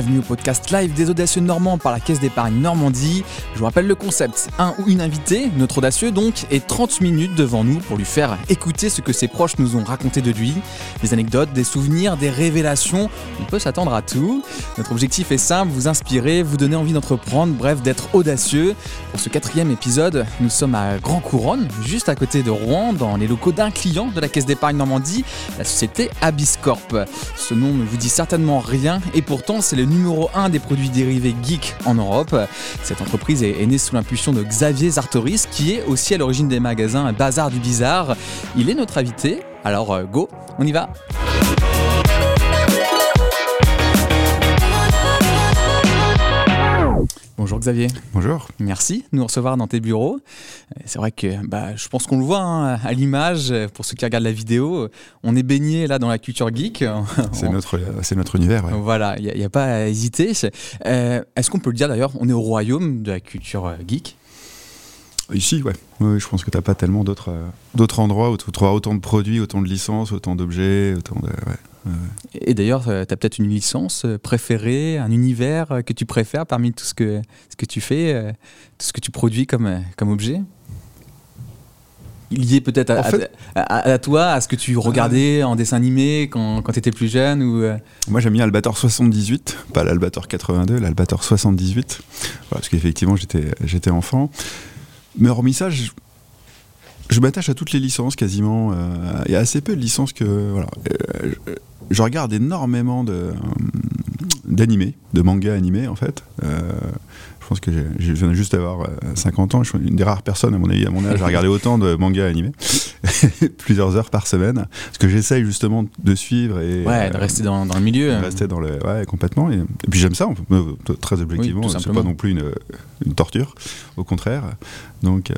bienvenue au podcast live des audacieux normands par la Caisse d'épargne Normandie. Je vous rappelle le concept, un ou une invitée, notre audacieux donc, et 30 minutes devant nous pour lui faire écouter ce que ses proches nous ont raconté de lui. Des anecdotes, des souvenirs, des révélations, on peut s'attendre à tout. Notre objectif est simple, vous inspirer, vous donner envie d'entreprendre, bref d'être audacieux. Pour ce quatrième épisode, nous sommes à Grand Couronne, juste à côté de Rouen, dans les locaux d'un client de la Caisse d'épargne Normandie, la société Abiscorp. Ce nom ne vous dit certainement rien et pourtant c'est le numéro 1 des produits dérivés geek en Europe. Cette entreprise est née sous l'impulsion de Xavier Zartoris qui est aussi à l'origine des magasins Bazar du Bizarre. Il est notre invité, alors euh, go, on y va Bonjour Xavier. Bonjour. Merci de nous recevoir dans tes bureaux. C'est vrai que bah, je pense qu'on le voit hein, à l'image, pour ceux qui regardent la vidéo, on est baigné là dans la culture geek. C'est notre, univers. Voilà, il n'y a, pas à hésiter. Euh, est-ce qu'on peut le dire d'ailleurs, on est au royaume de la culture euh, geek? Ici, ouais. Oui, je pense que tu n'as pas tellement d'autres euh, d'autres endroits où tu trouveras autant de produits, autant de licences, autant d'objets, autant de... Et d'ailleurs, tu as peut-être une licence préférée, un univers que tu préfères parmi tout ce que, ce que tu fais, tout ce que tu produis comme, comme objet? Lié peut-être à, toi, à ce que tu regardais en dessin animé quand, quand tu étais plus jeune ou Moi j'aime bien Albator 78, pas l'Albator 82, l'Albator 78, parce qu'effectivement j'étais enfant. Mais hormis ça, je, m'attache à toutes les licences quasiment. Il y a assez peu de licences que. Voilà. je regarde énormément d'animés, de, mangas animés en fait. Je pense que je viens juste d'avoir 50 ans. Je suis une des rares personnes, à mon avis, à mon âge, à regarder autant de mangas animés, plusieurs heures par semaine. Parce que j'essaye justement de suivre et. Ouais, de rester dans, dans, le milieu. Rester dans le. Ouais, complètement. Et, puis j'aime ça, très objectivement. c'est pas non plus une, une, torture, au contraire. Donc,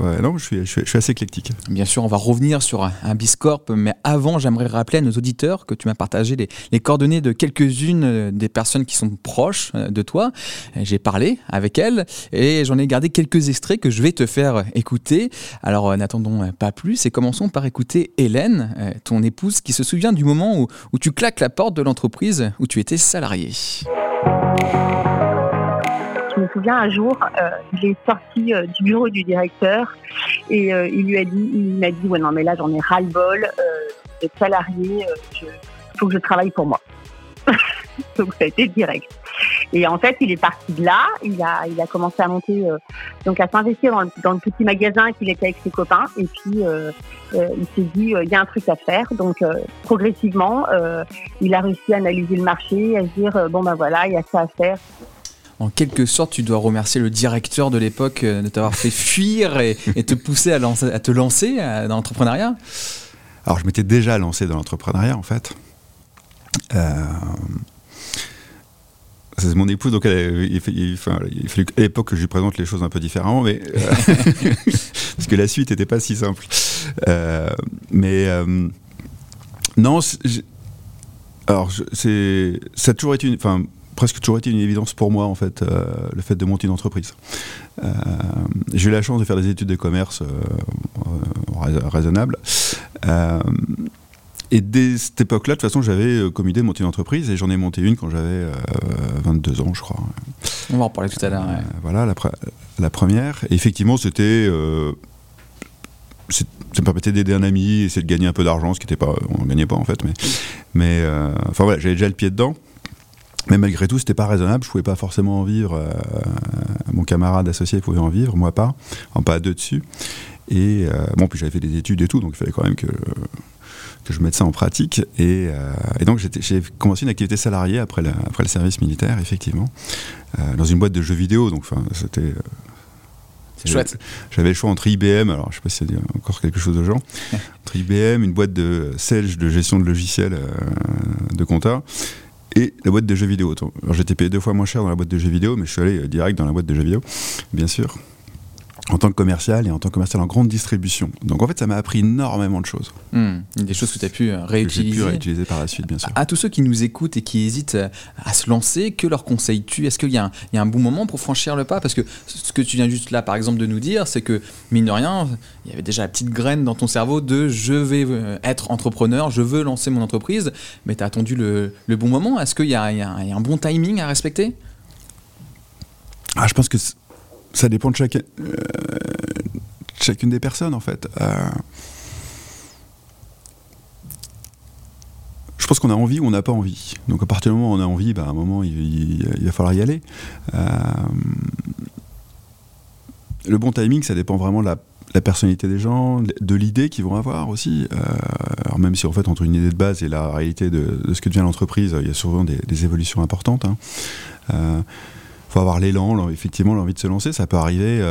ouais, non, je suis, je, suis, assez éclectique. Bien sûr, on va revenir sur un Biscorp, mais avant, j'aimerais rappeler à nos auditeurs que tu m'as partagé les, les coordonnées de quelques-unes des personnes qui sont proches de toi. J'ai parlé avec elle et j'en ai gardé quelques extraits que je vais te faire écouter. Alors euh, n'attendons pas plus et commençons par écouter Hélène, euh, ton épouse, qui se souvient du moment où, tu claques la porte de l'entreprise où tu étais salarié. Je me souviens un jour, euh, il est sorti euh, du bureau du directeur et euh, il lui a dit, il m'a dit ouais non mais là j'en ai ras le bol d'être salarié, il faut que je travaille pour moi. Donc ça a été direct. Et en fait, il est parti de là. Il a, il a commencé à monter, euh, donc à s'investir dans, dans, le petit magasin qu'il était avec ses copains. Et puis, euh, euh, il s'est dit, il y a un truc à faire. Donc, progressivement, il a réussi à analyser le marché, à se dire, bon ben voilà, il y a ça à faire. En quelque sorte, tu dois remercier le directeur de l'époque de t'avoir fait fuir et, et, te pousser à, lancer, à te lancer dans l'entrepreneuriat. Alors, je m'étais déjà lancé dans l'entrepreneuriat, en fait. Euh, c'est mon épouse, donc elle, il, il, il, fallait à l'époque que je lui présente les choses un peu différemment, mais euh, parce que la suite n'était pas si simple. Euh, mais euh, non, alors c'est ça a toujours été une, enfin presque toujours été une évidence pour moi en fait euh, le fait de monter une entreprise. J'ai eu la chance de faire des études de commerce raisonnables. Et dès cette époque-là, de toute façon, j'avais euh, comme idée de monter une entreprise et j'en ai monté une quand j'avais 22 euh, ans, je crois. On va en parler tout à l'heure. Euh, voilà, la, la, première. Et effectivement, c'était. ça me permettait d'aider un ami, essayer de gagner un peu d'argent, ce qui n'était pas. On ne gagnait pas en fait, mais. mais enfin voilà, j'avais déjà le pied dedans. Mais malgré tout, c'était pas raisonnable. Je pouvais pas forcément en vivre. mon camarade associé pouvait en vivre, moi pas. En pas à deux dessus. Et bon, puis j'avais fait des études et tout, donc il fallait quand même que que je mette ça en pratique. Et, euh, et donc j'ai commencé une activité salariée après, après le service militaire, effectivement, euh, dans une boîte de jeux vidéo. Donc c'était euh, chouette. J'avais le choix entre IBM, alors je sais pas si c'est encore quelque chose de gens, entre IBM, une boîte de Selge de gestion de logiciels de compta, et la boîte de jeux vidéo. Alors j'étais payé deux fois moins cher dans la boîte de jeux vidéo, mais je suis allé direct dans la boîte de jeux vidéo, bien sûr. En tant que commercial et en tant que commercial en grande distribution. Donc en fait, ça m'a appris énormément de choses. Hmm. Des choses que tu as pu euh, réutiliser. Que pu réutiliser par la suite, bien sûr. À, tous ceux qui nous écoutent et qui hésitent euh, à se lancer, que leur conseilles-tu Est-ce qu'il y, a un bon moment pour franchir le pas? Parce que ce que tu viens juste là, par exemple, de nous dire, c'est que, mine de rien, il y avait déjà la petite graine dans ton cerveau de je vais euh, être entrepreneur, je veux lancer mon entreprise, mais tu as attendu le, bon moment. Est-ce qu'il y, a un bon timing à respecter? Ah, Je pense que ça dépend de chacun chacune des personnes en fait. Euh, je pense qu'on a envie ou on n'a pas envie. Donc à partir du moment où on a envie, bah, à un moment il, va falloir y aller. Euh, le bon timing, ça dépend vraiment de la, personnalité des gens, de l'idée qu'ils vont avoir aussi. Euh, alors même si en fait entre une idée de base et la réalité de, ce que devient l'entreprise, il y a souvent des, évolutions importantes. Hein. Faut avoir l'élan, effectivement l'envie de se lancer. Ça peut arriver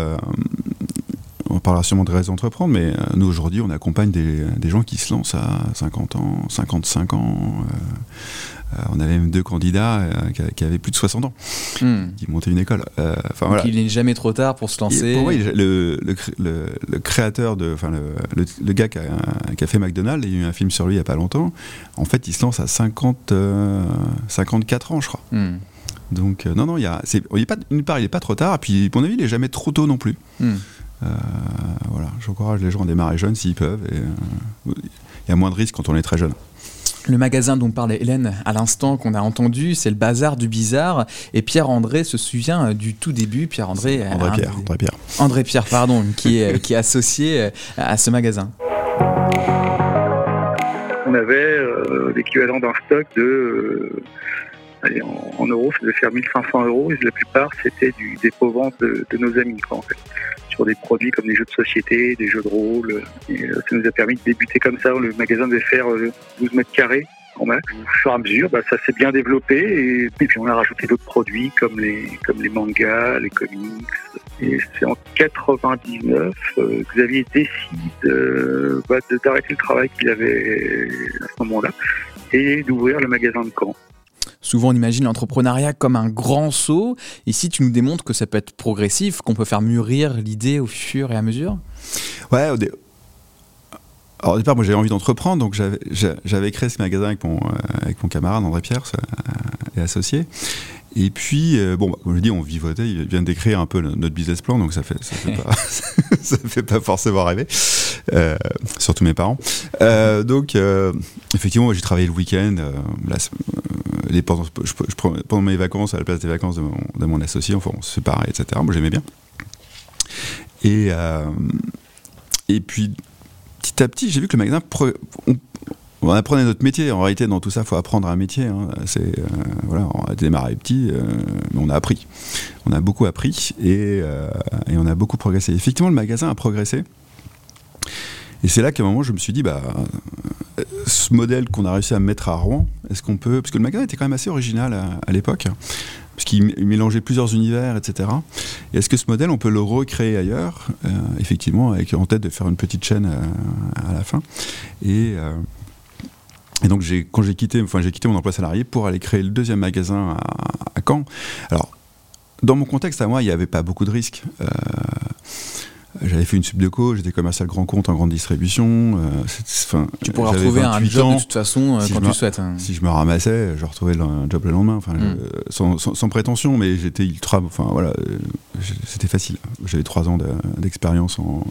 on parlera sûrement de raison d'entreprendre, mais euh, nous aujourd'hui, on accompagne des, gens qui se lancent à 50 ans, 55 ans. Euh, euh, on avait même deux candidats qui, avaient plus de 60 ans, hmm. qui montaient une école. Voilà. il n'est jamais trop tard pour se lancer. pour moi, le, créateur, de, enfin le, gars qui a, fait McDonald's, il y a eu un film sur lui il n'y a pas longtemps. En fait, il se lance à 50, 54 ans, je crois. Hmm. Donc, non, non, il y a, pas, une part, il n'est pas trop tard, et puis, à mon avis, il n'est jamais trop tôt non plus. Hmm. Euh, voilà, j'encourage les gens à démarrer jeunes s'ils peuvent. Et euh, il y a moins de risques quand on est très jeune. Le magasin dont parlait Hélène à l'instant qu'on a entendu, c'est le Bazar du Bizarre. Et Pierre-André se souvient du tout début. Pierre-André. André Pierre. André Pierre. André Pierre, pardon, qui est, qui est associé à ce magasin. On avait euh, l'équivalent d'un stock de en, euros, ça devait faire 1500 euros et la plupart c'était du dépôt-vente de, nos amis en fait. Sur des produits comme des jeux de société, des jeux de rôle. Et, euh, ça nous a permis de débuter comme ça. Le magasin devait faire 12 euh, mètres carrés. Au fur et à mesure, bah, ça s'est bien développé et, puis on a rajouté d'autres produits comme les, mangas, les comics. Et c'est en 99, euh, Xavier décide bah, d'arrêter le travail qu'il avait à ce moment-là et d'ouvrir le magasin de Caen. Souvent, on imagine l'entrepreneuriat comme un grand saut. Ici, tu nous démontres que ça peut être progressif, qu'on peut faire mûrir l'idée au fur et à mesure? Ouais, au, Alors, au départ, moi j'avais envie d'entreprendre, donc j'avais créé ce magasin avec mon, euh, avec mon camarade André Pierre euh, et associé. Et puis, euh, bon, bah, comme je dis, on vivotait, il vient d'écrire un peu notre business plan, donc ça fait, ça fait, pas, ça fait pas forcément rêver, surtout mes parents. Donc, effectivement, j'ai travaillé le week-end, pendant, mes vacances, à la place des vacances de mon, associé, enfin, on se séparait, etc. Moi, j'aimais bien. Et, et puis, petit à petit, j'ai vu que le magasin, on apprenait notre métier. En réalité, dans tout ça, il faut apprendre un métier. Hein. C'est, euh, voilà, on a démarré petit, euh, mais on a appris. On a beaucoup appris euh, et, on a beaucoup progressé. Effectivement, le magasin a progressé. Et c'est là qu'à un moment, je me suis dit, bah, ce modèle qu'on a réussi à mettre à Rouen, est-ce qu'on peut. Parce que le magasin était quand même assez original à, l'époque, parce qu'il mélangeait plusieurs univers, etc. Et est-ce que ce modèle, on peut le recréer ailleurs Effectivement, avec en tête de faire une petite chaîne à, la fin. Et. Et donc, quand j'ai quitté, enfin, quitté mon emploi salarié pour aller créer le deuxième magasin à, Caen. Alors, dans mon contexte à moi, il n'y avait pas beaucoup de risques. Euh, j'avais fait une subdeco, j'étais commercial grand compte en grande distribution. Euh, tu pourrais retrouver un job de toute façon euh, quand tu souhaites. Hein. Si je me ramassais, je retrouvais un job le lendemain. Enfin, hmm. sans, prétention, mais j'étais ultra. Enfin voilà, c'était facile. J'avais trois ans d'expérience en,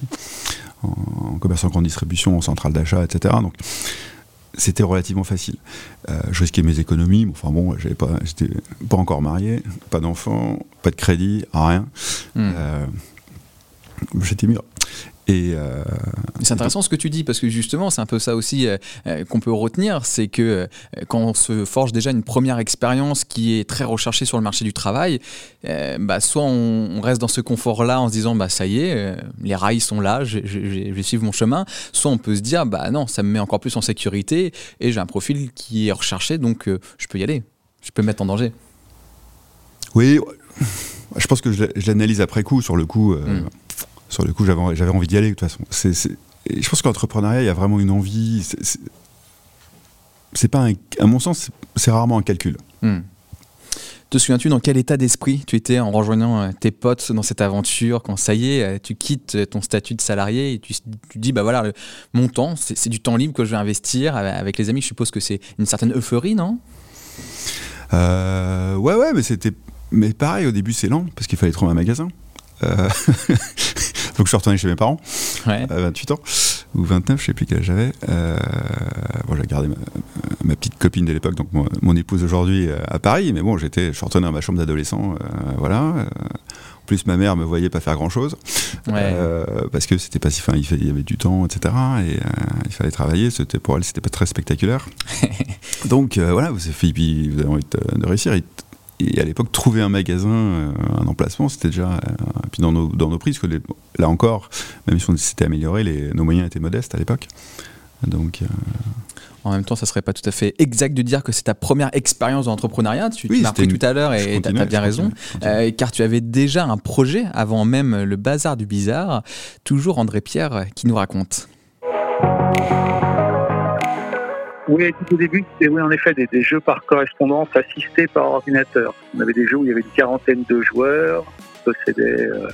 en, commerce en grande distribution, en centrale d'achat, etc. Donc c'était relativement facile. Euh, je risquais mes économies, enfin bon, j'avais pas, j'étais pas encore marié, pas d'enfant, pas de crédit, rien. Euh, j'étais mûr. Et euh, c'est intéressant ce que tu dis parce que justement c'est un peu ça aussi euh, euh, qu'on peut retenir, c'est que quand on se forge déjà une première expérience qui est très recherchée sur le marché du travail, bah, soit on, reste dans ce confort-là en se disant bah ça y est, les rails sont là, je, vais suivre mon chemin, soit on peut se dire bah non ça me met encore plus en sécurité et j'ai un profil qui est recherché donc je peux y aller, je peux me mettre en danger. Oui, je pense que je, l'analyse après coup sur le coup. Hmm sur le coup, j'avais envie d'y aller de toute façon. je pense qu'entrepreneuriat, il y a vraiment une envie. C'est pas, à mon sens, c'est rarement un calcul. Hmm. Te souviens-tu dans quel état d'esprit tu étais en rejoignant euh, tes potes dans cette aventure quand ça y est, euh, tu quittes ton statut de salarié et tu, tu dis bah voilà, mon temps, c'est du temps libre que je vais investir avec les amis. Je suppose que c'est une certaine euphorie, non? Euh, Ouais, ouais, mais c'était. Mais pareil, au début, c'est lent parce qu'il fallait trouver un magasin. Euh... Donc je suis retourné chez mes parents à 28 ans ou 29, je sais plus quel j'avais. Euh, bon, j'ai gardé ma, petite copine de l'époque, donc mon, épouse aujourd'hui euh, à Paris, mais bon, j'étais, je suis retourné dans ma chambre d'adolescent, euh, voilà. En plus, ma mère me voyait pas faire grand chose parce que c'était pas si fin, il, il, y avait du temps, etc. Et il fallait travailler. C'était pour elle, c'était pas très spectaculaire. donc voilà, vous avez, vous avez envie de, réussir et à l'époque, trouver un magasin, euh, un emplacement, c'était déjà. Euh, puis dans nos, dans nos prix, parce que là encore, même si on s'était amélioré, les, nos moyens étaient modestes à l'époque. Donc. Euh, en même temps, ça serait pas tout à fait exact de dire que c'est ta première expérience d'entrepreneuriat. Tu, oui, tu tout à l'heure et tu as bien raison. car tu avais déjà un projet avant même le bazar du bizarre. Toujours André Pierre qui nous raconte. Oui, tout au début, c'était oui, en effet des, jeux par correspondance assistés par ordinateur. On avait des jeux où il y avait une quarantaine de joueurs, possédaient euh,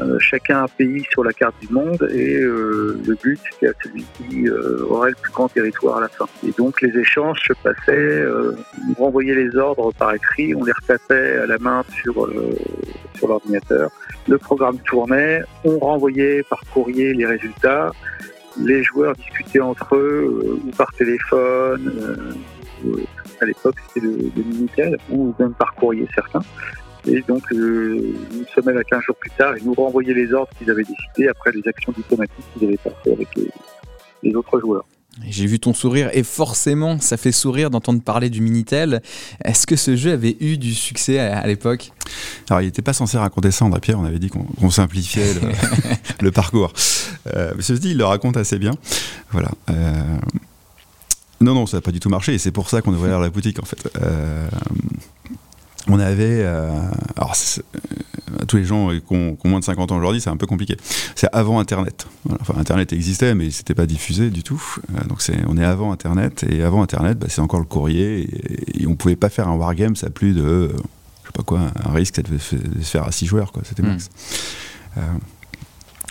euh, chacun un pays sur la carte du monde et euh, le but c'était celui qui aurait le plus grand territoire à la fin. Et donc les échanges se passaient, on renvoyait les ordres par écrit, on les retapait à la main sur, sur l'ordinateur. Le programme tournait, on renvoyait par courrier les résultats les joueurs discutaient entre eux euh, ou par téléphone. Euh, à l'époque, c'était le, le, ou même par courrier certains. Et donc, euh, une semaine à 15 jours plus tard, ils nous renvoyaient les ordres qu'ils avaient décidés après les actions diplomatiques qu'ils avaient passées avec les autres joueurs. J'ai vu ton sourire et forcément ça fait sourire d'entendre parler du Minitel. Est-ce que ce jeu avait eu du succès à, l'époque? Alors il n'était pas censé raconter ça André Pierre, on avait dit qu'on simplifiait le, parcours. Euh, mais ceci dit, il le raconte assez bien. Voilà. Euh, non, non, ça n'a pas du tout marché et c'est pour ça qu'on devrait ouvert la boutique en fait. Euh, on avait. Euh, alors, euh, tous les gens qui ont, moins de 50 ans aujourd'hui, c'est un peu compliqué. C'est avant Internet. Enfin, Internet existait, mais c'était pas diffusé du tout. Euh, donc, c'est, on est avant Internet. Et avant Internet, bah, c'est encore le courrier. Et, on pouvait pas faire un wargame, ça a plus de. je sais pas quoi, un risque, de se faire à 6 joueurs, quoi. C'était max. Hmm.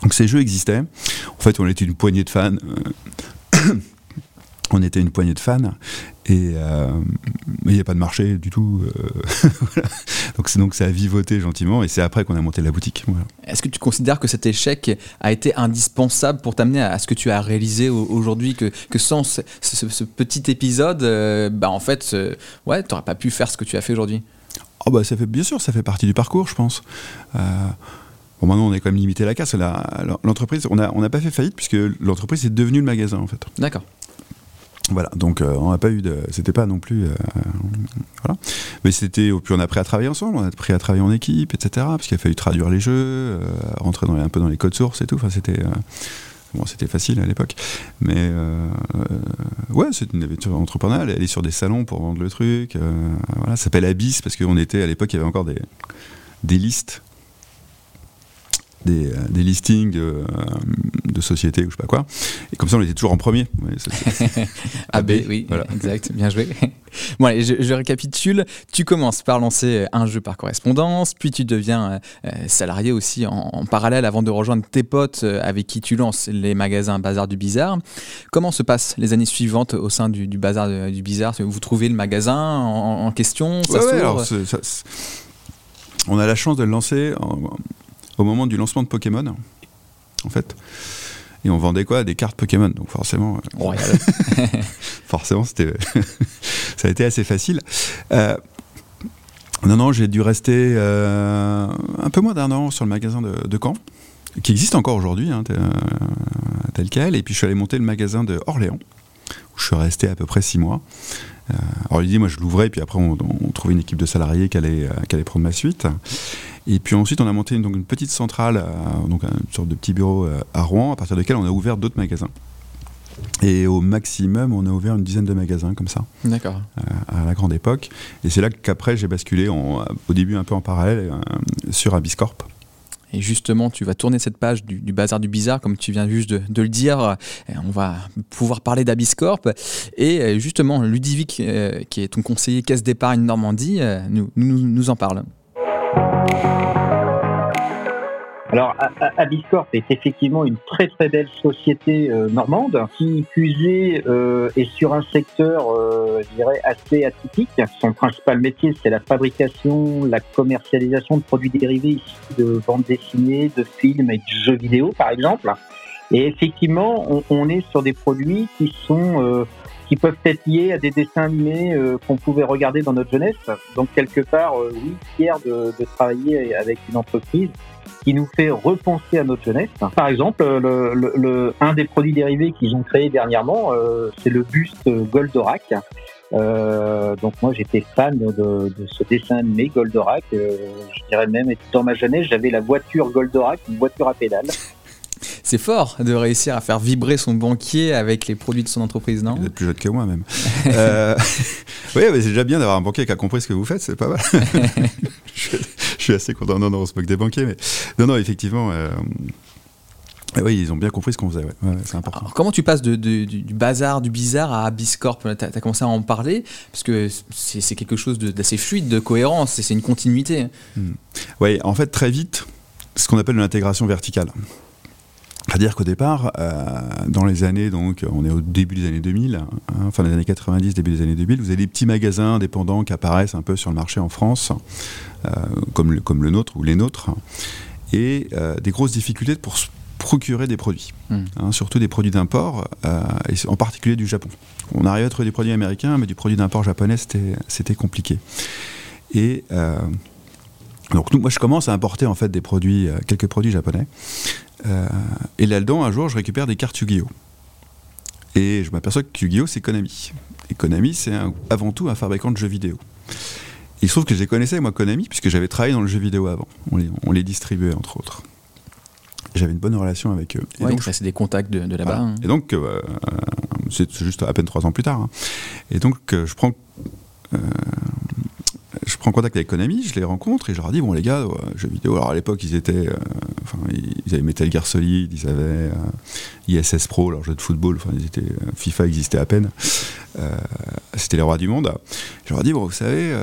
donc, ces jeux existaient. En fait, on était une poignée de fans on était une poignée de fans et euh, il n'y a pas de marché du tout. Euh, donc c'est donc ça a vivoté gentiment et c'est après qu'on a monté la boutique. Est-ce que tu considères que cet échec a été indispensable pour t'amener à ce que tu as réalisé aujourd'hui que, que sans ce, petit épisode, euh, bah en fait, ouais, tu n'aurais pas pu faire ce que tu as fait aujourd'hui? Oh bah ça fait bien sûr, ça fait partie du parcours, je pense. Bon, maintenant, on est quand même limité la casse. L'entreprise, on n'a on a pas fait faillite puisque l'entreprise est devenue le magasin, en fait. D'accord. Voilà, donc euh, on n'a pas eu de. C'était pas non plus. Euh, voilà. Mais c'était. Puis on a appris à travailler ensemble, on a appris à travailler en équipe, etc. Parce qu'il a fallu traduire les jeux, euh, rentrer un peu dans les codes sources et tout. Enfin, c'était. Bon, c'était facile à l'époque. Mais ouais, c'est une aventure entrepreneuriale. Aller sur des salons pour vendre le truc. voilà, ça s'appelle Abyss parce qu'on était. À l'époque, il y avait encore des listes des, euh, des listings de, euh, de, sociétés ou je sais pas quoi. Et comme ça, on était toujours en premier. AB, oui, voilà. exact, bien joué. Bon, allez, je, récapitule. Tu commences par lancer un jeu par correspondance, puis tu deviens euh, salarié aussi en, parallèle avant de rejoindre tes potes avec qui tu lances les magasins Bazar du Bizarre. Comment se passent les années suivantes au sein du, Bazar du Bizarre? Vous trouvez le magasin en, question? Ça alors, on a la chance de le lancer en, au moment du lancement de Pokémon, en fait. Et on vendait quoi? Des cartes Pokémon. Donc forcément, euh, forcément, c'était, ça a été assez facile. Euh, non, non, j'ai dû rester euh, un peu moins d'un an sur le magasin de, Caen, qui existe encore aujourd'hui, hein, tel quel. Et puis je suis allé monter le magasin de Orléans, où je suis resté à peu près six mois. alors il dit, moi je l'ouvrais, et puis après on, trouvait une équipe de salariés qui allait, qui allait prendre ma suite. Et puis ensuite, on a monté une, donc une petite centrale, euh, donc une sorte de petit bureau euh, à Rouen, à partir de laquelle on a ouvert d'autres magasins. Et au maximum, on a ouvert une dizaine de magasins comme ça. D'accord. Euh, à la grande époque. Et c'est là qu'après, j'ai basculé au début un peu en parallèle sur Abysscorp. Et justement, tu vas tourner cette page du, bazar du bizarre, comme tu viens juste de, le dire. On va pouvoir parler d'Abiscorp. Et justement, Ludovic, qui est ton conseiller caisse d'épargne Normandie, nous, nous, nous en parle. Alors, Abiscorp est effectivement une très très belle société euh, normande qui, fusée euh, est sur un secteur, euh, je dirais, assez atypique. Son principal métier, c'est la fabrication, la commercialisation de produits dérivés de bandes dessinées, de films et de jeux vidéo, par exemple. Et effectivement, on, on est sur des produits qui sont euh, peuvent être liés à des dessins animés qu'on pouvait regarder dans notre jeunesse. Donc quelque part, oui, fier de, de travailler avec une entreprise qui nous fait repenser à notre jeunesse. Par exemple, le, le, un des produits dérivés qu'ils ont créé dernièrement, euh, c'est le buste Goldorak. Euh, donc moi j'étais fan de, de, ce dessin animé Goldorak. Euh, je dirais même dans ma jeunesse j'avais la voiture Goldorak, une voiture à pédales. C'est fort de réussir à faire vibrer son banquier avec les produits de son entreprise, non Vous êtes plus jeune que moi même. euh, oui, mais c'est déjà bien d'avoir un banquier qui a compris ce que vous faites, c'est pas mal. je, suis assez content. Non, non, on se moque des banquiers, mais non, non, effectivement. Euh, oui, ils ont bien compris ce qu'on faisait, ouais. c'est important. Alors, comment tu passes de, du bazar, du bizarre à Biscorp Tu as, commencé à en parler, parce que c'est quelque chose d'assez fluide, de cohérence, c'est une continuité. Hmm. Oui, en fait, très vite, ce qu'on appelle l'intégration verticale. C'est-à-dire qu'au départ, euh, dans les années, donc on est au début des années 2000, hein, fin des années 90, début des années 2000, vous avez des petits magasins indépendants qui apparaissent un peu sur le marché en France, euh, comme, le, comme le nôtre ou les nôtres, et euh, des grosses difficultés pour procurer des produits, hmm. hein, surtout des produits d'import, et en particulier du Japon. On arrivait à trouver des produits américains, mais du produit d'import japonais, c'était compliqué. Et donc nous, moi, je commence à importer en fait des produits, quelques produits japonais. Euh, et là-dedans, un jour, je récupère des cartes Yu-Gi-Oh! Et je m'aperçois que Yu-Gi-Oh! c'est Konami. Et Konami, c'est avant tout un fabricant de jeux vidéo. Il se trouve que je les connaissais, moi, Konami, puisque j'avais travaillé dans le jeu vidéo avant. On les, distribuait, entre autres. J'avais une bonne relation avec eux. Et donc, c'est des contacts de, là-bas. Hein. Et donc, euh, c'est juste à peine trois ans plus tard. Hein. Et donc, euh, je prends je prends contact avec Konami, je les rencontre et je leur dis bon les gars, jeux vidéo. Alors à l'époque ils étaient, euh, enfin ils avaient Metal Gear Solid, ils avaient euh, ISS Pro, leur jeu de football. Enfin ils étaient, euh, FIFA existait à peine. C'était les rois du monde. Je leur dit bon vous savez.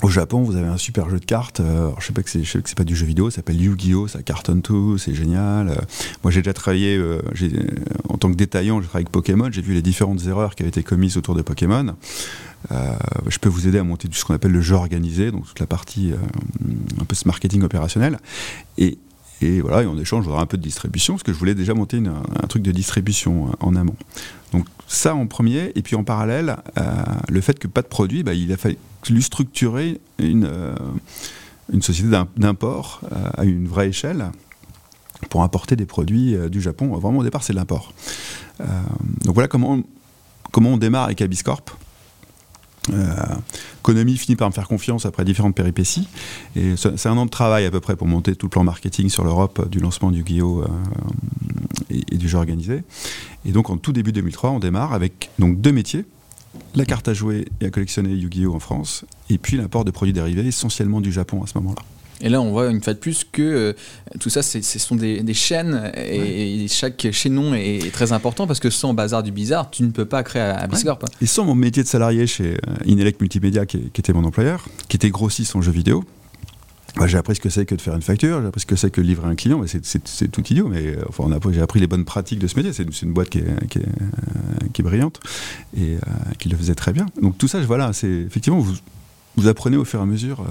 Au Japon, vous avez un super jeu de cartes. je sais pas que c'est, je sais que c'est pas du jeu vidéo, ça s'appelle Yu-Gi-Oh, ça cartonne tout, c'est génial. moi, j'ai déjà travaillé en tant que détaillant, j'ai travaillé avec Pokémon, j'ai vu les différentes erreurs qui avaient été commises autour de Pokémon. Euh, je peux vous aider à monter ce qu'on appelle le jeu organisé, donc toute la partie euh, un peu ce marketing opérationnel. Et, et voilà, et en échange, j'aurai un peu de distribution, parce que je voulais déjà monter un truc de distribution euh, en amont. Donc ça en premier, et puis en parallèle, le fait que pas de produit, bah, il a fallu structurer une, une société d'import à une vraie échelle pour importer des produits du Japon. Vraiment au départ, c'est l'import. donc voilà comment comment on démarre avec Abiscorp. Euh, Konami finit par me faire confiance après différentes péripéties. Et c'est un an de travail à peu près pour monter tout le plan marketing sur l'Europe euh, du lancement du Guillaume euh, et, du jeu organisé. Et donc en tout début 2003, on démarre avec donc deux métiers la carte à jouer et à collectionner Yu-Gi-Oh en France, et puis l'import de produits dérivés essentiellement du Japon à ce moment-là. Et là, on voit une fois de plus que euh, tout ça, ce sont des, chaînes et, chaque chaînon est, très important parce que sans Bazar du Bizarre, tu ne peux pas créer à, Biscorp. Et sans mon métier de salarié chez euh, Inelec Multimédia, qui, était mon employeur, qui était grossiste en jeux vidéo, bah, j'ai appris ce que c'est que de faire une facture, j'ai appris ce que c'est que de livrer un client, c'est tout idiot, mais euh, enfin, j'ai appris les bonnes pratiques de ce métier. C'est une, boîte qui est, qui, est, brillante et qui le faisait très bien. Donc tout ça, voilà, c'est effectivement, vous, vous apprenez au fur et à mesure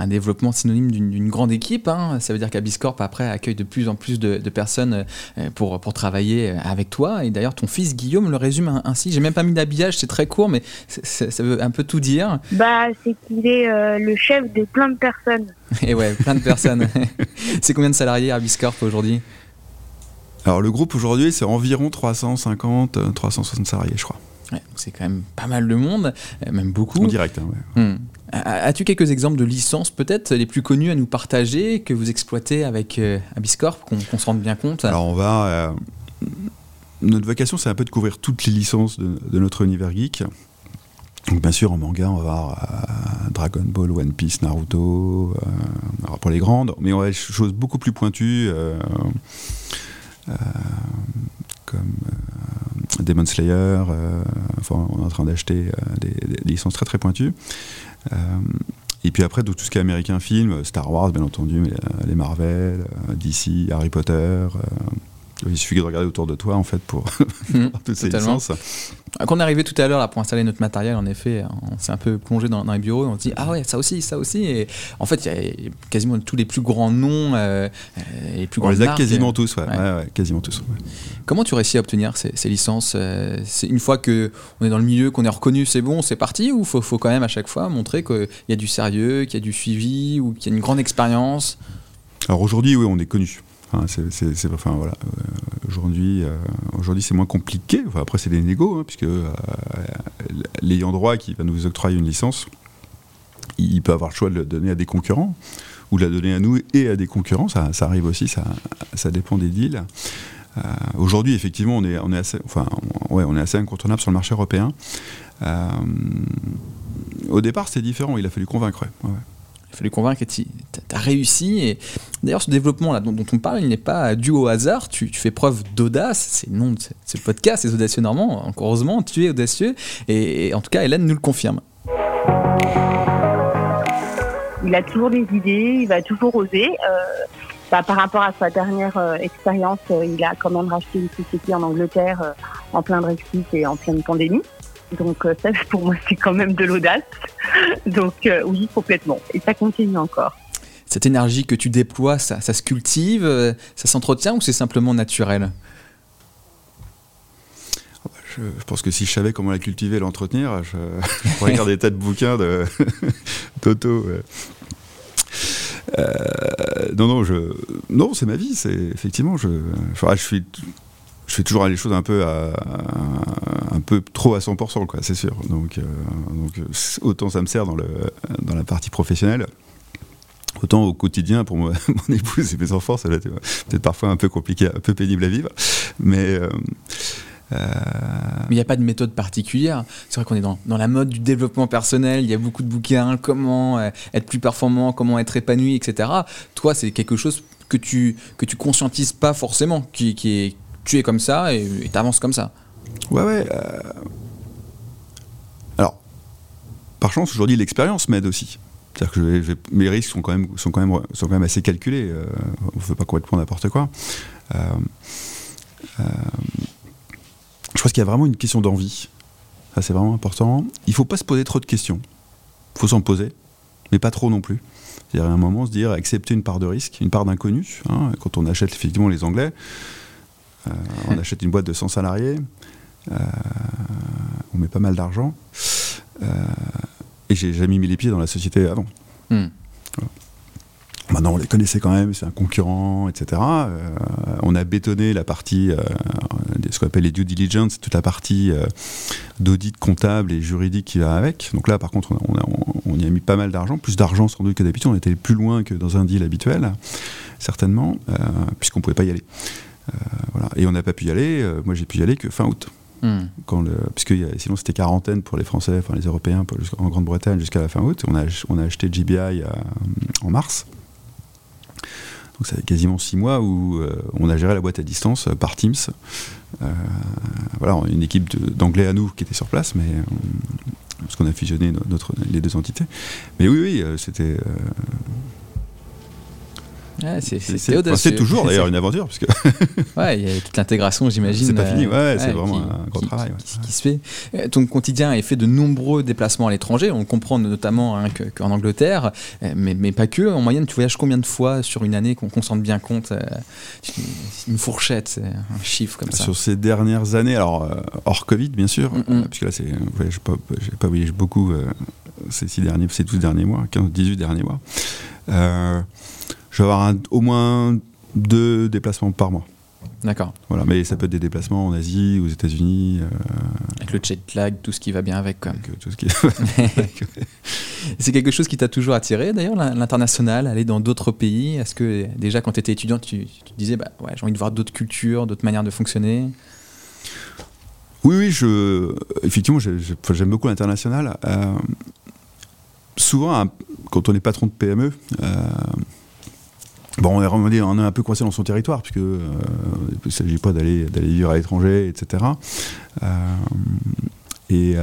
un développement synonyme d'une grande équipe. Hein. Ça veut dire qu'Abiscorp, après, accueille de plus en plus de, personnes euh, pour, pour travailler avec toi. Et d'ailleurs, ton fils Guillaume le résume ainsi. J'ai même pas mis d'habillage, c'est très court, mais ça veut un peu tout dire. Bah, c'est qu'il est, euh, le chef de plein de personnes. Et ouais, plein de personnes. c'est combien de salariés Abiscorp aujourd'hui? Alors, le groupe aujourd'hui, c'est environ 350, 360 salariés, je crois. c'est quand même pas mal de monde, euh, même beaucoup. En direct, hein, ouais. Hmm. As-tu quelques exemples de licences peut-être les plus connues à nous partager que vous exploitez avec euh, Abiscorp, qu'on se rende bien compte? Alors on va... Euh, notre vocation c'est un peu de couvrir toutes les licences de, notre univers geek. Donc bien sûr en manga on va avoir euh, Dragon Ball, One Piece, Naruto, pour les grandes, mais on a des choses beaucoup plus pointues, euh, euh, comme Demon Slayer. enfin, on est en train d'acheter des, des, licences très très pointues. et puis après, tout ce qui est américain film, Star Wars, bien entendu, les Marvel, DC, Harry Potter. Il suffit de regarder autour de toi, en fait, pour mmh, toutes ces licences. Quand on est arrivé tout à l'heure pour installer notre matériel, en effet, on s'est un peu plongé dans, les bureaux et on se dit Ah ouais, ça aussi, ça aussi. Et en fait, il y a quasiment tous les plus grands noms, euh, les plus On les a quasiment tous, ouais. ouais. quasiment tous. Comment tu réussis à obtenir ces, licences euh, C'est une fois qu'on est dans le milieu, qu'on est reconnu, c'est bon, c'est parti Ou faut, faut quand même à chaque fois montrer qu'il y a du sérieux, qu'il y a du suivi ou qu'il y a une grande expérience? Alors aujourd'hui, oui, on est connu. Enfin, c'est, enfin voilà. Euh, aujourd'hui, euh, aujourd'hui c'est moins compliqué. après, c'est des négos, hein, puisque euh, l'ayant droit qui va nous octroyer une licence, il peut avoir le choix de la donner à des concurrents ou de la donner à nous et à des concurrents. Ça, arrive aussi, ça, ça dépend des deals. aujourd'hui, effectivement, on est, on est assez, enfin, ouais, on est assez incontournable sur le marché européen. au départ, c'était différent. Il a fallu convaincre. Il fallu convaincre et tu as réussi. Et d'ailleurs, ce développement là dont, on parle, il n'est pas dû au hasard. Tu, fais preuve d'audace. C'est le ce podcast, c'est audacieux normand. Heureusement, tu es audacieux. Et, en tout cas, Hélène nous le confirme. Il a toujours des idées, il va toujours oser. Euh, bah, par rapport à sa dernière euh, expérience, euh, il a quand même racheté une société en Angleterre en plein Brexit et en pleine pandémie. Donc euh, ça, pour moi, c'est quand même de l'audace. Donc euh, oui, complètement. Et ça continue encore. Cette énergie que tu déploies, ça, se cultive, euh, ça s'entretient ou c'est simplement naturel? Je, pense que si je savais comment la cultiver et l'entretenir, je, pourrais lire des tas de bouquins de Toto. non, non, je, non, c'est ma vie. C'est effectivement, je, je, je suis je fais toujours les choses un peu, un peu trop à 100%, quoi, c'est sûr. Donc, euh, donc, autant ça me sert dans, le, dans la partie professionnelle. Autant au quotidien, pour moi, mon épouse et mes enfants, ça peut-être parfois un peu compliqué, un peu pénible à vivre. Mais. Euh, euh, il n'y a pas de méthode particulière. C'est vrai qu'on est dans, dans, la mode du développement personnel, il y a beaucoup de bouquins, comment être plus performant, comment être épanoui, etc. Toi, c'est quelque chose que tu, que tu conscientises pas forcément, qui est, tu es comme ça et tu avances comme ça. Ouais, ouais. Euh. Alors, par chance, aujourd'hui, l'expérience m'aide aussi. C'est-à-dire que mes risques sont quand même, sont quand même, sont quand même assez calculés. Euh, on ne fait pas complètement n'importe quoi. Euh, je pense qu'il y a vraiment une question d'envie. Ça, c'est vraiment important. Il ne faut pas se poser trop de questions. Il faut s'en poser, mais pas trop non plus. C'est-à-dire à un moment se dire accepter une part de risque, une part d'inconnu. Hein, quand on achète effectivement les Anglais, on achète une boîte de 100 salariés, euh, on met pas mal d'argent, euh, et j'ai jamais mis les pieds dans la société avant. Hmm. Maintenant, on les connaissait quand même, c'est un concurrent, etc. on a bétonné la partie, ce qu'on appelle les due diligence, toute la partie d'audit comptable et juridique qui va avec. Donc là, par contre, on, y a mis pas mal d'argent, plus d'argent sans doute que d'habitude. On était plus loin que dans un deal habituel, certainement, puisqu'on ne pouvait pas y aller. Euh, voilà. Et on n'a pas pu y aller. Euh, moi, j'ai pu y aller que fin août. Hmm. Quand le, puisque sinon c'était quarantaine pour les Français, enfin les Européens en Grande-Bretagne jusqu'à la fin août. On a, on a acheté GBI euh, en mars. Donc ça fait quasiment six mois où on a géré la boîte à distance par Teams. voilà, une équipe d'anglais à nous qui était sur place, mais parce qu'on a fusionné notre, les deux entités. Mais oui, oui, c'était c'est toujours d'ailleurs une aventure. Parce que ouais, il y a toute l'intégration, j'imagine. C'est pas fini, ouais, c'est vraiment un gros travail. Qui, se fait. Euh, ton quotidien est fait de nombreux déplacements à l'étranger. On comprend notamment hein, qu'en Angleterre, euh, mais, mais, pas que. En moyenne, tu voyages combien de fois sur une année qu'on qu sente bien compte euh, Une fourchette, un chiffre comme ça? Sur ces dernières années, alors hors Covid, bien sûr, mm, puisque là, j'ai pas, pas voyagé beaucoup ces, six derniers, ces 12 derniers mois, 15, 18 derniers mois. Euh, je vais avoir au moins deux déplacements par mois. D'accord. Voilà, mais ça peut être des déplacements en Asie, aux États-Unis. Euh, avec le jet lag, tout ce qui va bien avec. Quoi. tout ce qui... c'est quelque chose qui t'a toujours attiré, d'ailleurs, l'international, aller dans d'autres pays? Est-ce que déjà, quand tu étais étudiant, tu, te disais, bah, ouais, j'ai envie de voir d'autres cultures, d'autres manières de fonctionner? Oui, oui, je, effectivement, j'aime beaucoup l'international. Euh, souvent, quand on est patron de PME, Bon, on est, un peu coincé dans son territoire, puisque euh, il ne s'agit pas d'aller vivre à l'étranger, etc. et,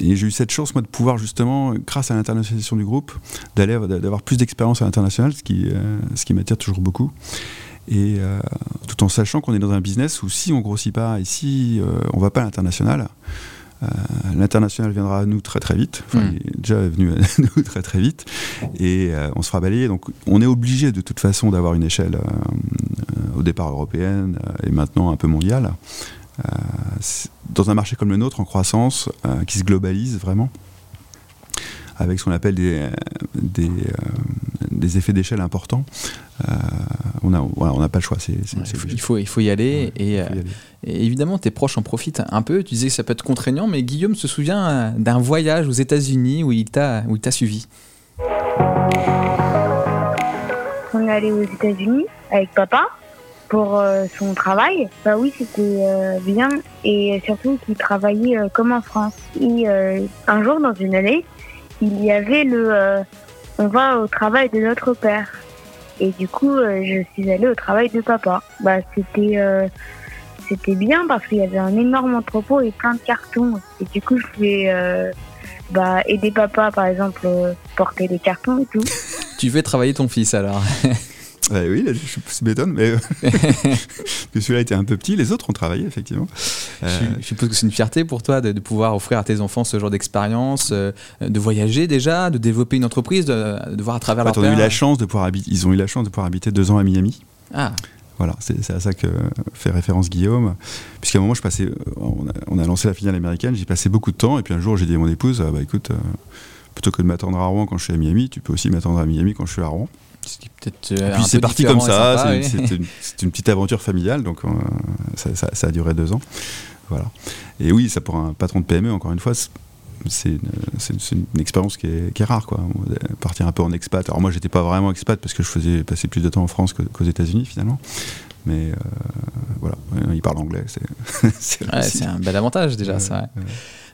et j'ai eu cette chance, moi, de pouvoir justement, grâce à l'internationalisation du groupe, d'avoir plus d'expérience à l'international, ce qui, euh, m'attire toujours beaucoup. Et euh, tout en sachant qu'on est dans un business où si on grossit pas et si euh, on va pas à l'international, l'international viendra à nous très très vite. Enfin, hmm. il est déjà venu à nous très très vite. Et on se fera balayer. Donc on est obligé de toute façon d'avoir une échelle au départ européenne et maintenant un peu mondiale. Euh, dans un marché comme le nôtre, en croissance, euh, qui se globalise vraiment, avec ce qu'on appelle des, des, euh, effets d'échelle importants, on n'a on a pas le choix. il, faut, il faut y aller. et, évidemment, tes proches en profitent un peu. Tu disais que ça peut être contraignant, mais Guillaume se souvient d'un voyage aux États-Unis où il t'a suivi. On est allé aux États-Unis avec papa pour euh, son travail, bah oui, c'était euh, bien et surtout qu'il travaillait euh, comme en France. Et un jour, dans une année, il y avait le on va au travail de notre père. Et du coup, je suis allée au travail de papa. Bah, c'était c'était bien parce qu'il y avait un énorme entrepôt et plein de cartons. Et du coup, je pouvais bah, aider papa, par exemple, porter des cartons et tout. tu fais travailler ton fils alors oui, je, m'étonne, mais celui-là était un peu petit. Les autres ont travaillé, effectivement. Euh, je, suppose que c'est une fierté pour toi de, pouvoir offrir à tes enfants ce genre d'expérience, euh, de voyager déjà, de développer une entreprise, de, voir à travers leur eu la chance de pouvoir habiter, Ils ont eu la chance de pouvoir habiter deux ans à Miami. Ah. Voilà, c'est à ça que fait référence Guillaume. Puisqu'à un moment, je passais, on a, lancé la filiale américaine, j'y passais beaucoup de temps, et puis un jour, j'ai dit à mon épouse, ah, bah écoute, euh, plutôt que de m'attendre à Rouen quand je suis à Miami, tu peux aussi m'attendre à Miami quand je suis à Rouen. Euh, puis c'est parti comme ça, c'est une, petite aventure familiale, donc euh, ça, a duré deux ans. Voilà. Et oui, ça pour un patron de PME, encore une fois, c'est une, expérience qui est, rare, quoi. Partir un peu en expat. Alors moi, j'étais pas vraiment expat parce que je faisais passer plus de temps en France qu'aux États-Unis finalement. Mais euh, voilà, il parle anglais, c'est un bel avantage déjà, ça.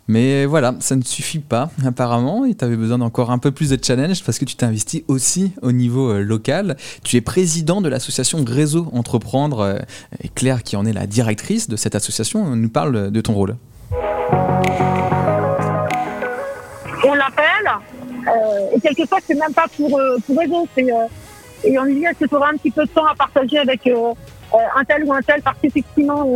Mais voilà, ça ne suffit pas apparemment et tu avais besoin d'encore un peu plus de challenge parce que tu t'es investi aussi au niveau euh, local. Tu es président de l'association Réseau Entreprendre euh, et Claire qui en est la directrice de cette association nous parle de ton rôle. On l'appelle euh, et quelquefois c'est même pas pour, pour Réseau, et on lui dit est-ce que tu auras un petit peu de temps à partager avec un tel ou un tel parce qu'effectivement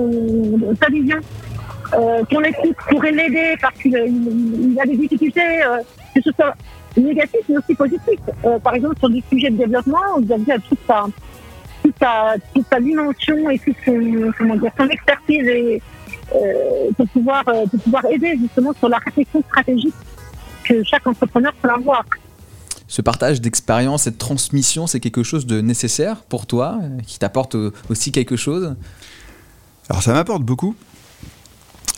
sa vision euh, qu'on écoute pourrait l'aider parce qu'il a des difficultés, euh, que ce soit négatif mais aussi positif. Euh, par exemple, sur des sujets de développement, vous avez toute sa, toute sa, toute sa dimension et toute son, comment dire, son expertise et, euh, pour, pouvoir, euh, pour pouvoir aider justement sur la réflexion stratégique que chaque entrepreneur peut avoir. Ce partage d'expérience, cette transmission, c'est quelque chose de nécessaire pour toi, qui t'apporte aussi quelque chose? Alors ça m'apporte beaucoup.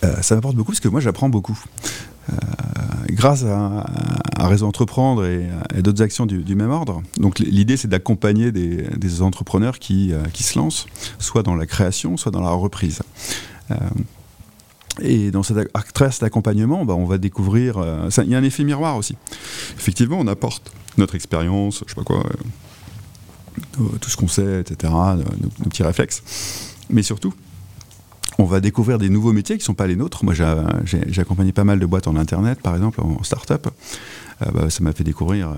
Euh, ça m'apporte beaucoup parce que moi j'apprends beaucoup. Euh, grâce à, un Réseau Entreprendre et, d'autres actions du, même ordre. Donc l'idée c'est d'accompagner des, entrepreneurs qui, euh, qui, se lancent, soit dans la création, soit dans la reprise. et dans cette, à cet accompagnement, bah, on va découvrir. Il y a un effet miroir aussi. Effectivement, on apporte notre expérience, je sais pas quoi, tout ce qu'on sait, etc., nos petits réflexes. Mais surtout, on va découvrir des nouveaux métiers qui ne sont pas les nôtres. Moi, j'ai accompagné pas mal de boîtes en Internet, par exemple, en start-up. Euh, bah, ça m'a fait découvrir, euh,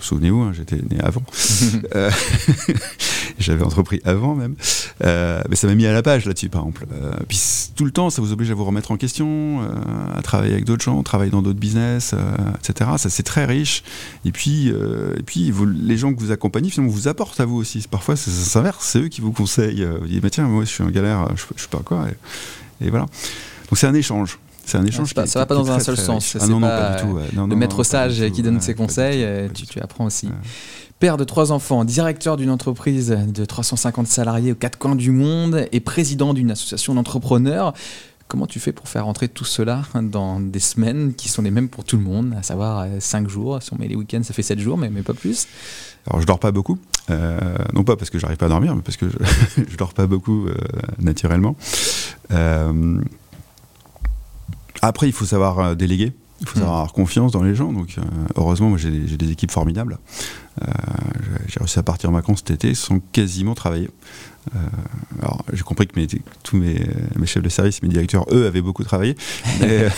souvenez-vous, hein, j'étais né avant. Euh, j'avais entrepris avant même. mais ça m'a mis à la page là-dessus, par exemple. puis tout le temps, ça vous oblige à vous remettre en question, à travailler avec d'autres gens, travailler dans d'autres business, etc. Ça, c'est très riche. Et puis, et puis les gens que vous accompagnez, finalement, vous apportent à vous aussi. Parfois, ça, s'inverse, c'est eux qui vous conseillent. Vous dites, tiens, moi, je suis en galère, je, je sais pas quoi. et voilà. Donc c'est un échange. C'est un échange. ça va pas dans un seul sens. Ah non, non, pas du tout. le maître sage qui donne ses conseils, tu, apprends aussi. Père de trois enfants, directeur d'une entreprise de 350 salariés aux quatre coins du monde et président d'une association d'entrepreneurs. Comment tu fais pour faire rentrer tout cela dans des semaines qui sont les mêmes pour tout le monde, à savoir 5 euh, jours, si on met les week-ends ça fait 7 jours, mais, mais pas plus? Alors je dors pas beaucoup, euh, non pas parce que j'arrive pas à dormir, mais parce que je, je dors pas beaucoup euh, naturellement. Après, il faut savoir euh, déléguer. Il faut savoir avoir confiance dans les gens. Donc, heureusement, moi, j'ai des équipes formidables. j'ai réussi à partir en vacances cet été sans quasiment travailler. alors, j'ai compris que mes, tous mes, mes, chefs de service, mes directeurs, eux, avaient beaucoup travaillé. Mais,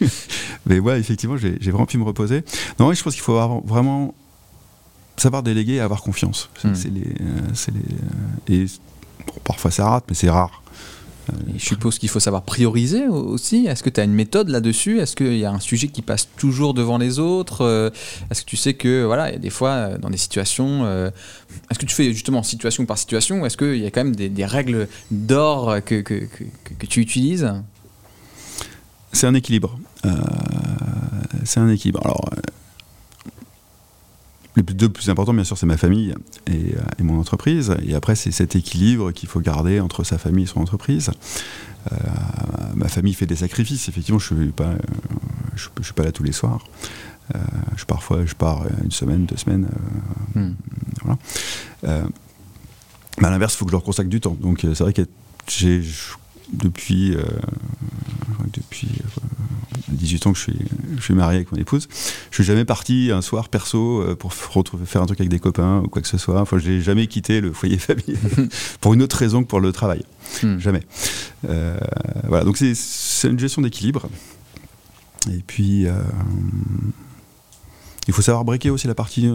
mais ouais, effectivement, j'ai vraiment pu me reposer. Non, je pense qu'il faut avoir vraiment savoir déléguer et avoir confiance. C'est hmm. les, les, et parfois ça rate, mais c'est rare. Je suppose qu'il faut savoir prioriser aussi. Est-ce que tu as une méthode là-dessus? Est-ce qu'il y a un sujet qui passe toujours devant les autres? Euh, Est-ce que tu sais que, voilà, il y a des fois, euh, dans des situations, euh, est-ce que tu fais justement situation par situation est-ce qu'il y a quand même des, règles d'or que, tu utilises? C'est un équilibre. c'est un équilibre. Alors, les deux plus importants, bien sûr, c'est ma famille et, euh, mon entreprise. Et après, c'est cet équilibre qu'il faut garder entre sa famille et son entreprise. Euh, ma famille fait des sacrifices. Effectivement, je ne suis, pas, je, suis pas là tous les soirs. Euh, je, parfois, je pars une semaine, deux semaines. Hmm. Voilà. mais à l'inverse, il faut que je leur consacre du temps. Donc, c'est vrai que j'ai depuis 18 ans que je suis, je suis marié avec mon épouse. Je suis jamais parti un soir perso euh, pour faire un truc avec des copains ou quoi que ce soit. Enfin, je n'ai jamais quitté le foyer famille pour une autre raison que pour le travail. Hmm. Jamais. Euh, voilà, donc c'est une gestion d'équilibre. Et puis, euh, il faut savoir breaker aussi la partie,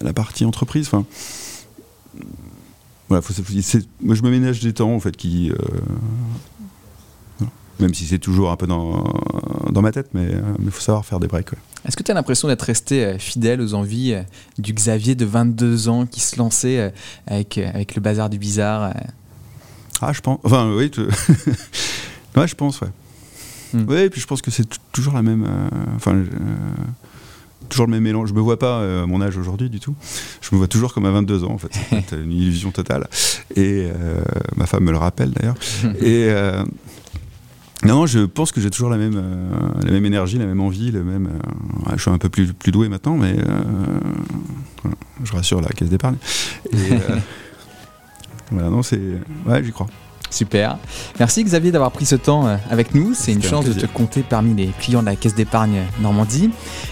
la partie entreprise. Enfin, voilà, faut, moi je me ménage des temps en fait qui même si c'est toujours un peu dans, dans ma tête, mais il euh, faut savoir faire des breaks. Est-ce que tu as l'impression d'être resté euh, fidèle aux envies euh, du Xavier de 22 ans qui se lançait avec, avec le bazar du bizarre Ah, je pense. Enfin, oui. ouais, je pense, ouais. Hmm. Oui, et puis je pense que c'est toujours la même. Enfin. toujours le même mélange. Je me vois pas à mon âge aujourd'hui du tout. Je me vois toujours comme à 22 ans en fait. C'est une illusion totale. Et ma femme me le rappelle d'ailleurs. et non, je pense que j'ai toujours la même, euh, la même énergie, la même envie, le même. Euh, je suis un peu plus, plus doué maintenant, mais euh, je rassure la caisse d'épargne. voilà, non, c'est. Ouais, j'y crois. Super. Merci Xavier d'avoir pris ce temps euh, avec nous. C'est une chance de te compter parmi les clients de la Caisse d'épargne Normandie.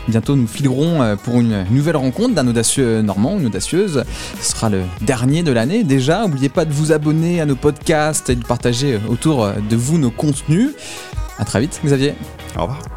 Bientôt, nous filerons euh, pour une nouvelle rencontre d'un audacieux normand, une audacieuse. Ce sera le dernier de l'année déjà. N'oubliez pas de vous abonner à nos podcasts et de partager autour de vous nos contenus. À très vite, Xavier. Au revoir.